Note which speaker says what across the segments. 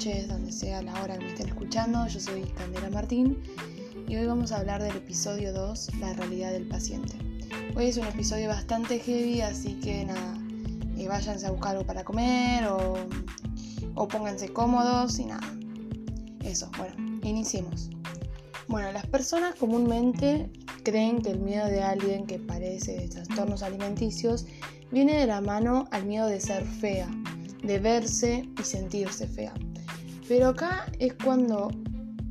Speaker 1: noches, donde sea la hora que me estén escuchando. Yo soy Candela Martín y hoy vamos a hablar del episodio 2, la realidad del paciente. Hoy es un episodio bastante heavy, así que nada, eh, váyanse a buscar algo para comer o, o pónganse cómodos y nada. Eso, bueno, iniciemos. Bueno, las personas comúnmente creen que el miedo de alguien que padece de trastornos alimenticios viene de la mano al miedo de ser fea de verse y sentirse fea. Pero acá es cuando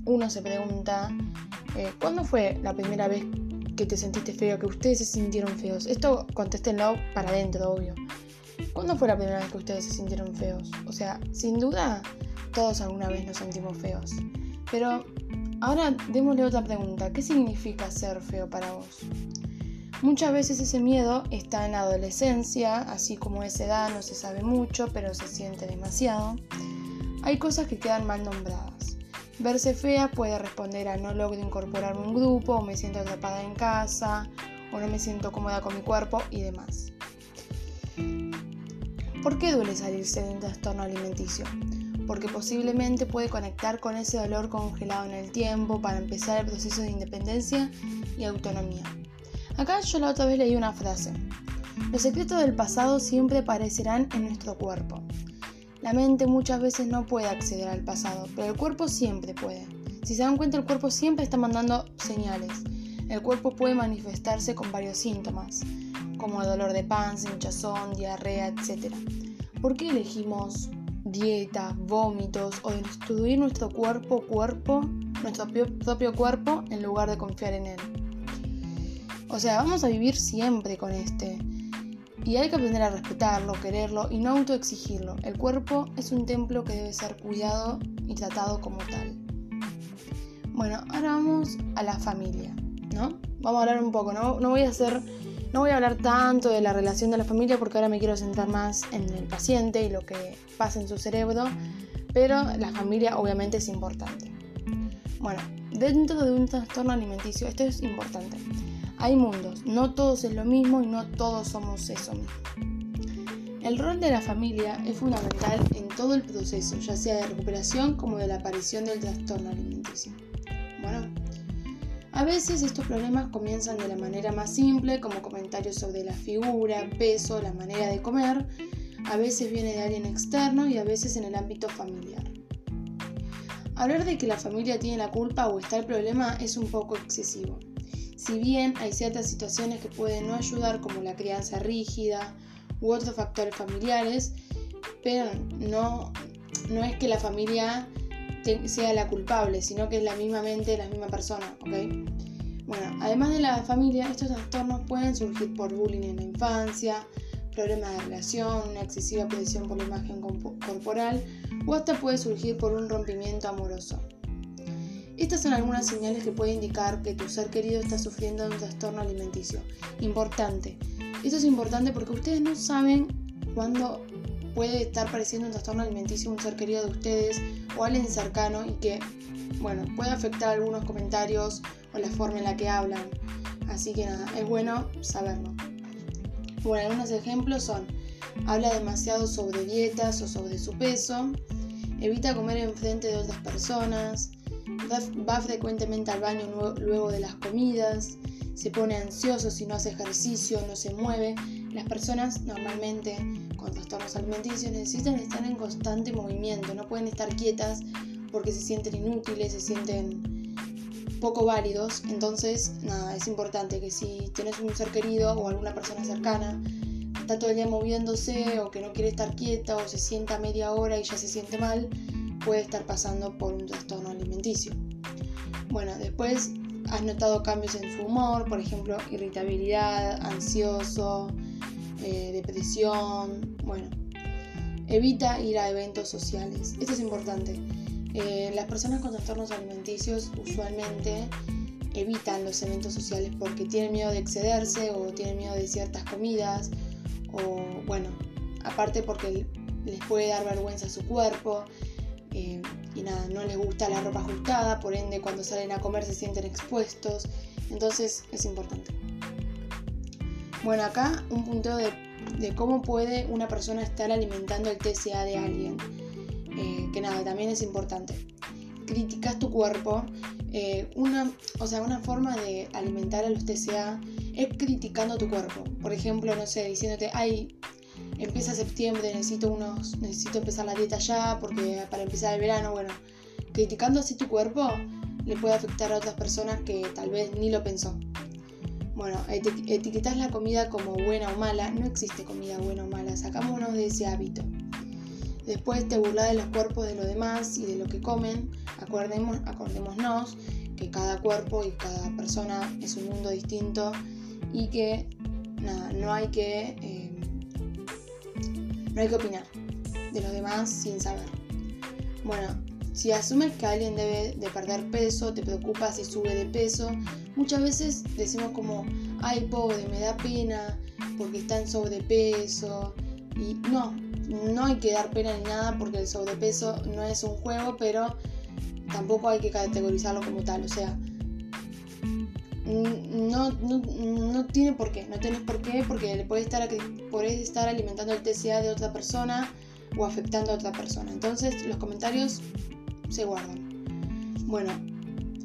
Speaker 1: uno se pregunta, eh, ¿cuándo fue la primera vez que te sentiste feo, que ustedes se sintieron feos? Esto contéstenlo para adentro, obvio. ¿Cuándo fue la primera vez que ustedes se sintieron feos? O sea, sin duda, todos alguna vez nos sentimos feos. Pero ahora démosle otra pregunta. ¿Qué significa ser feo para vos? Muchas veces ese miedo está en la adolescencia, así como esa edad no se sabe mucho, pero se siente demasiado. Hay cosas que quedan mal nombradas. Verse fea puede responder a no logro incorporarme a un grupo, o me siento atrapada en casa, o no me siento cómoda con mi cuerpo y demás. ¿Por qué duele salirse de un trastorno alimenticio? Porque posiblemente puede conectar con ese dolor congelado en el tiempo para empezar el proceso de independencia y autonomía. Acá yo la otra vez leí una frase. Los secretos del pasado siempre aparecerán en nuestro cuerpo. La mente muchas veces no puede acceder al pasado, pero el cuerpo siempre puede. Si se dan cuenta, el cuerpo siempre está mandando señales. El cuerpo puede manifestarse con varios síntomas, como dolor de panza, hinchazón, diarrea, etc. ¿Por qué elegimos dieta, vómitos o destruir nuestro cuerpo, cuerpo, nuestro propio cuerpo, en lugar de confiar en él? O sea, vamos a vivir siempre con este. Y hay que aprender a respetarlo, quererlo y no autoexigirlo. El cuerpo es un templo que debe ser cuidado y tratado como tal. Bueno, ahora vamos a la familia, ¿no? Vamos a hablar un poco, ¿no? No voy a hacer, no voy a hablar tanto de la relación de la familia porque ahora me quiero centrar más en el paciente y lo que pasa en su cerebro, pero la familia obviamente es importante. Bueno, dentro de un trastorno alimenticio, esto es importante. Hay mundos, no todos es lo mismo y no todos somos eso mismo. El rol de la familia es fundamental en todo el proceso, ya sea de recuperación como de la aparición del trastorno alimenticio. Bueno, a veces estos problemas comienzan de la manera más simple, como comentarios sobre la figura, peso, la manera de comer, a veces viene de alguien externo y a veces en el ámbito familiar. Hablar de que la familia tiene la culpa o está el problema es un poco excesivo. Si bien hay ciertas situaciones que pueden no ayudar, como la crianza rígida u otros factores familiares, pero no, no es que la familia sea la culpable, sino que es la misma mente, la misma persona, Bueno, además de la familia, estos trastornos pueden surgir por bullying en la infancia, problemas de relación, una excesiva presión por la imagen corporal o hasta puede surgir por un rompimiento amoroso. Estas son algunas señales que pueden indicar que tu ser querido está sufriendo de un trastorno alimenticio. Importante. Esto es importante porque ustedes no saben cuándo puede estar pareciendo un trastorno alimenticio un ser querido de ustedes o alguien cercano y que, bueno, puede afectar algunos comentarios o la forma en la que hablan. Así que nada, es bueno saberlo. Bueno, algunos ejemplos son, habla demasiado sobre dietas o sobre su peso, evita comer en frente de otras personas, va frecuentemente al baño luego de las comidas, se pone ansioso si no hace ejercicio, no se mueve. Las personas normalmente con trastornos alimenticios necesitan estar en constante movimiento, no pueden estar quietas porque se sienten inútiles, se sienten poco válidos. Entonces, nada, es importante que si tienes un ser querido o alguna persona cercana está todo el día moviéndose o que no quiere estar quieta o se sienta media hora y ya se siente mal, puede estar pasando por un trastorno alimenticio. Bueno, después has notado cambios en su humor, por ejemplo, irritabilidad, ansioso, eh, depresión, bueno. Evita ir a eventos sociales. Esto es importante. Eh, las personas con trastornos alimenticios usualmente evitan los eventos sociales porque tienen miedo de excederse o tienen miedo de ciertas comidas o bueno, aparte porque les puede dar vergüenza a su cuerpo eh, y nada, no les gusta la ropa ajustada, por ende cuando salen a comer se sienten expuestos, entonces es importante. Bueno, acá un punto de, cómo puede una persona estar alimentando el TCA de alguien. Eh, que nada, también es importante. Criticas tu cuerpo. Eh, una, o sea, una forma de alimentar a los TCA es criticando tu cuerpo. Por ejemplo, no sé, diciéndote, ay, empieza septiembre, necesito unos, necesito empezar la dieta ya, porque para empezar el verano, bueno, criticando así tu cuerpo le puede afectar a otras personas que tal vez ni lo pensó. Bueno, etiquetas la comida como buena o mala, no existe comida buena o mala, sacámonos de ese hábito. Después te burlas de los cuerpos de los demás y de lo que comen. Acordemos, acordémonos que cada cuerpo y cada persona es un mundo distinto y que nada, no hay que eh, no hay que opinar de los demás sin saber. Bueno, si asumes que alguien debe de perder peso, te preocupa si sube de peso, muchas veces decimos como, ay pobre, me da pena porque está en sobrepeso. Y no, no hay que dar pena ni nada porque el sobrepeso no es un juego, pero tampoco hay que categorizarlo como tal. O sea, no, no, tiene por qué, no tienes por qué porque le puede estar, puedes estar alimentando el TCA de otra persona o afectando a otra persona. Entonces los comentarios se guardan. Bueno,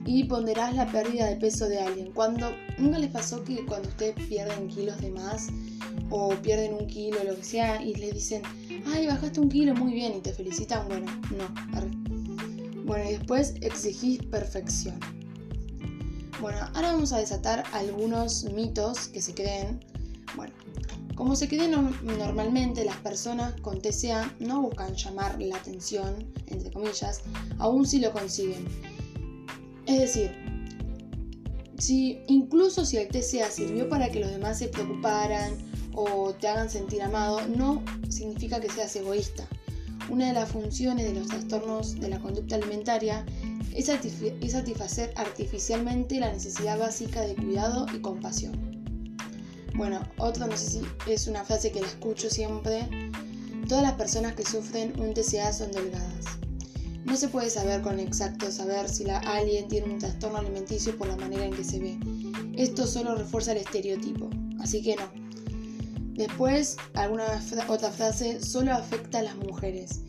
Speaker 1: y ponderás la pérdida de peso de alguien. Cuando nunca les pasó que cuando ustedes pierden kilos de más o pierden un kilo, lo que sea, y le dicen, ay, bajaste un kilo, muy bien, y te felicitan, bueno, no. Bueno, y después exigís perfección. Bueno, ahora vamos a desatar algunos mitos que se creen. Bueno, como se cree normalmente, las personas con TCA no buscan llamar la atención, entre comillas, aun si lo consiguen. Es decir, si, incluso si el TCA sirvió para que los demás se preocuparan o te hagan sentir amado, no significa que seas egoísta. Una de las funciones de los trastornos de la conducta alimentaria es, satisfacer artificialmente la necesidad básica de cuidado y compasión. Bueno, otra no sé si es una frase que la escucho siempre. Todas las personas que sufren un TCA son delgadas. No se puede saber con exacto saber si la, alguien tiene un trastorno alimenticio por la manera en que se ve. Esto solo refuerza el estereotipo, así que no. Después, alguna otra frase, solo afecta a las mujeres.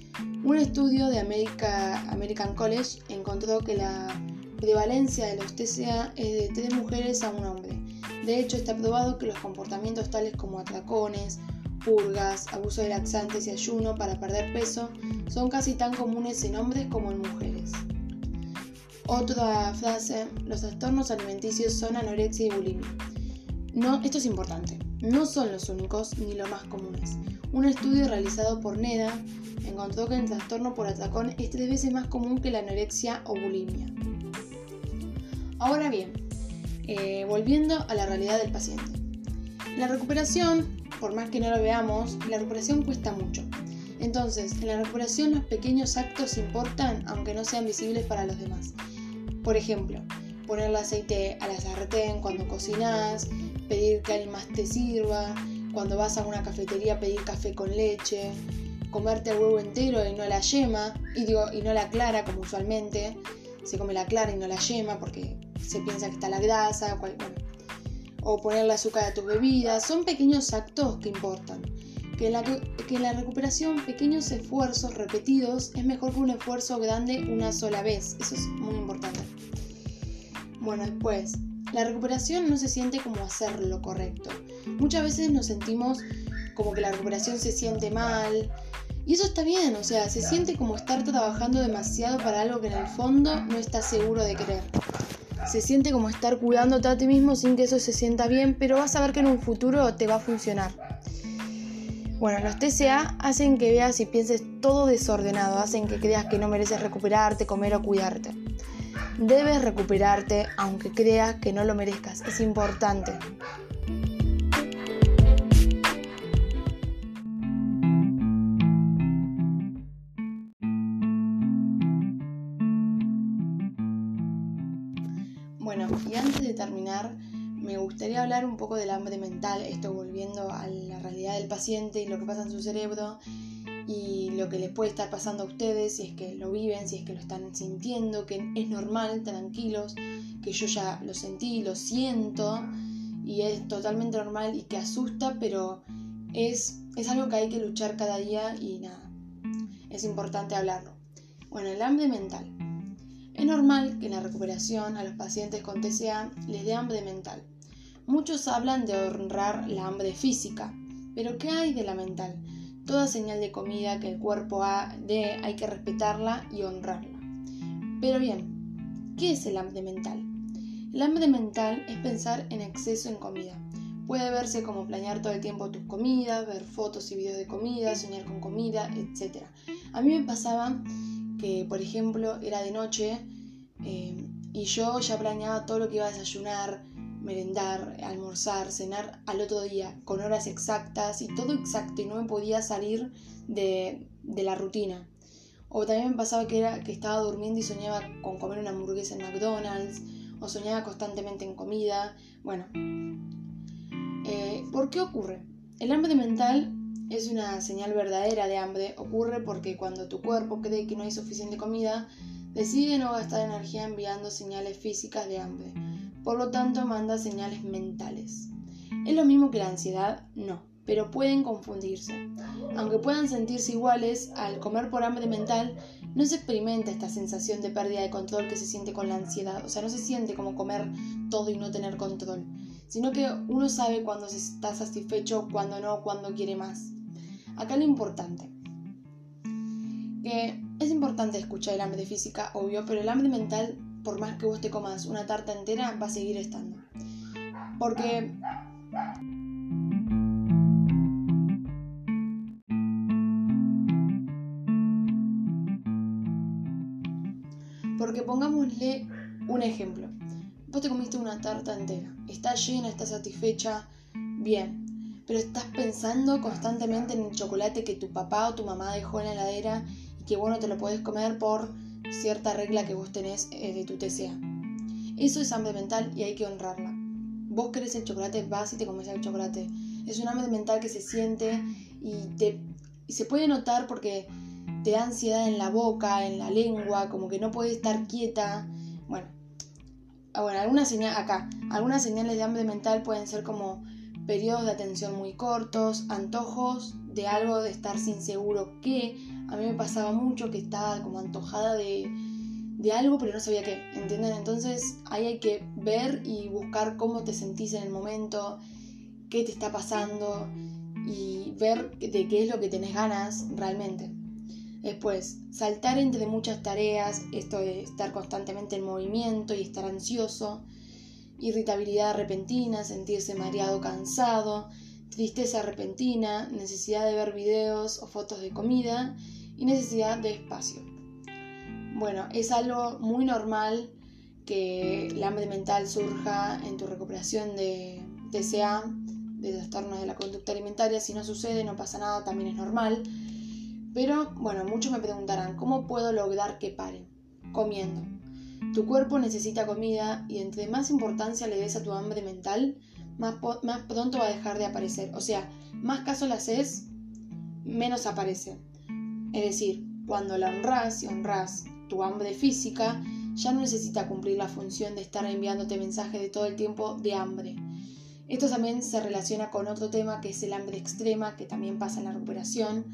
Speaker 1: Un estudio de American College encontró que la prevalencia de los TCA es de tres mujeres a un hombre. De hecho, está probado que los comportamientos tales como atracones, purgas, abuso de laxantes y ayuno para perder peso son casi tan comunes en hombres como en mujeres. Otra frase, los trastornos alimenticios son anorexia y bulimia. No, esto es importante, no son los únicos ni los más comunes. Un estudio realizado por NEDA encontró que el trastorno por atracón es tres veces más común que la anorexia o bulimia. Ahora bien, eh, volviendo a la realidad del paciente. La recuperación, por más que no lo veamos, la recuperación cuesta mucho. Entonces, en la recuperación los pequeños actos importan aunque no sean visibles para los demás. Por ejemplo, ponerle aceite a la sartén cuando cocinas, pedir que alguien más te sirva, cuando vas a una cafetería pedir café con leche, comerte el huevo entero y no la yema, y, digo, y no la clara como usualmente, se come la clara y no la yema porque se piensa que está la grasa, o ponerle azúcar a tus bebidas, son pequeños actos que importan. Que la, que la recuperación pequeños esfuerzos repetidos es mejor que un esfuerzo grande una sola vez, eso es muy importante. Bueno, después, la recuperación no se siente como hacer lo correcto. Muchas veces nos sentimos como que la recuperación se siente mal, y eso está bien, o sea, se siente como estar trabajando demasiado para algo que en el fondo no estás seguro de querer. Se siente como estar cuidándote a ti mismo sin que eso se sienta bien, pero vas a ver que en un futuro te va a funcionar. Bueno, los TCA hacen que veas y pienses todo desordenado, hacen que creas que no mereces recuperarte, comer o cuidarte. Debes recuperarte aunque creas que no lo merezcas, es importante. y antes de terminar, me gustaría hablar un poco del hambre mental, esto volviendo a la realidad del paciente y lo que pasa en su cerebro y lo que les puede estar pasando a ustedes, si es que lo viven, si es que lo están sintiendo, que es normal, tranquilos, que yo ya lo sentí, lo siento y es totalmente normal y que asusta, pero es, es algo que hay que luchar cada día y nada, es importante hablarlo. Bueno, el hambre mental. Es normal que en la recuperación a los pacientes con TCA les dé hambre mental. Muchos hablan de honrar la hambre física, pero ¿qué hay de la mental? Toda señal de comida que el cuerpo dé hay que respetarla y honrarla. Pero bien, ¿qué es el hambre mental? El hambre mental es pensar en exceso en comida. Puede verse como planear todo el tiempo tus comidas, ver fotos y videos de comida, soñar con comida, etc. A mí me pasaba que, por ejemplo, era de noche eh, y yo ya planeaba todo lo que iba a desayunar, merendar, almorzar, cenar al otro día, con horas exactas y todo exacto y no me podía salir de, la rutina. O también me pasaba que, era, que estaba durmiendo y soñaba con comer una hamburguesa en McDonald's, o soñaba constantemente en comida. Bueno, eh, ¿por qué ocurre? El hambre mental es una señal verdadera de hambre. Ocurre porque cuando tu cuerpo cree que no hay suficiente comida, decide no gastar energía enviando señales físicas de hambre. Por lo tanto, manda señales mentales. ¿Es lo mismo que la ansiedad? No, pero pueden confundirse. Aunque puedan sentirse iguales, al comer por hambre mental no se experimenta esta sensación de pérdida de control que se siente con la ansiedad. O sea, no se siente como comer todo y no tener control, sino que uno sabe cuándo se está satisfecho, cuándo no, cuándo quiere más. Acá lo importante, que es importante escuchar el hambre física, obvio, pero el hambre mental por más que vos te comas una tarta entera, va a seguir estando. Porque... Porque pongámosle un ejemplo. Vos te comiste una tarta entera, estás llena, estás satisfecha, bien, pero estás pensando constantemente en el chocolate que tu papá o tu mamá dejó en la heladera y que vos no te lo podés comer por cierta regla que vos tenés eh, de tu TCA. Eso es hambre mental y hay que honrarla. Vos querés el chocolate, vas y te comes el chocolate. Es un hambre mental que se siente y, te, se puede notar porque te da ansiedad en la boca, en la lengua, como que no puedes estar quieta. Bueno, ah, bueno algunas señales, acá, algunas señales de hambre mental pueden ser como periodos de atención muy cortos, antojos de algo, de estar sin seguro qué. A mí me pasaba mucho que estaba como antojada de, de algo, pero no sabía qué, ¿entienden? Entonces ahí hay que ver y buscar cómo te sentís en el momento, qué te está pasando y ver de qué es lo que tenés ganas realmente. Después, saltar entre muchas tareas, esto de estar constantemente en movimiento y estar ansioso, irritabilidad repentina, sentirse mareado, cansado, tristeza repentina, necesidad de ver videos o fotos de comida y necesidad de espacio. Bueno, es algo muy normal que el hambre mental surja en tu recuperación de TCA, de trastornos de la conducta alimentaria. Si no sucede, no pasa nada, también es normal. Pero bueno, muchos me preguntarán, ¿cómo puedo lograr que pare? Comiendo. Tu cuerpo necesita comida y entre más importancia le des a tu hambre mental, más, más pronto va a dejar de aparecer. O sea, más caso le haces, menos aparece. Es decir, cuando la honras y honras tu hambre física, ya no necesita cumplir la función de estar enviándote mensajes de todo el tiempo de hambre. Esto también se relaciona con otro tema que es el hambre extrema, que también pasa en la recuperación,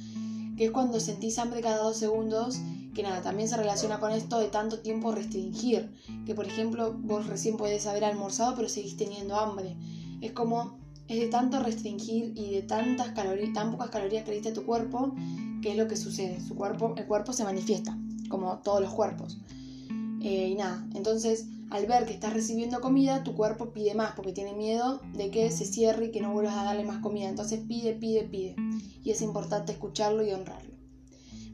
Speaker 1: que es cuando sentís hambre cada dos segundos que nada, también se relaciona con esto de tanto tiempo restringir, que por ejemplo vos recién podés haber almorzado pero seguís teniendo hambre. Es como, es de tanto restringir y de tantas calorías, tan pocas calorías que le diste tu cuerpo, que es lo que sucede. Su cuerpo, el cuerpo se manifiesta, como todos los cuerpos. Eh, y nada, entonces al ver que estás recibiendo comida, tu cuerpo pide más porque tiene miedo de que se cierre y que no vuelvas a darle más comida. Entonces pide, pide, pide. Y es importante escucharlo y honrarlo.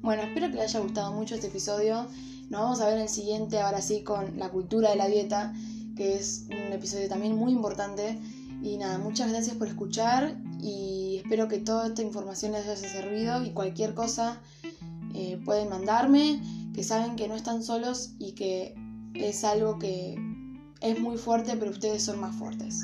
Speaker 1: Bueno, espero que les haya gustado mucho este episodio. Nos vamos a ver en el siguiente, ahora sí, con la cultura de la dieta, que es un episodio también muy importante. Y nada, muchas gracias por escuchar y espero que toda esta información les haya servido y cualquier cosa eh, pueden mandarme, que saben que no están solos y que es algo que es muy fuerte, pero ustedes son más fuertes.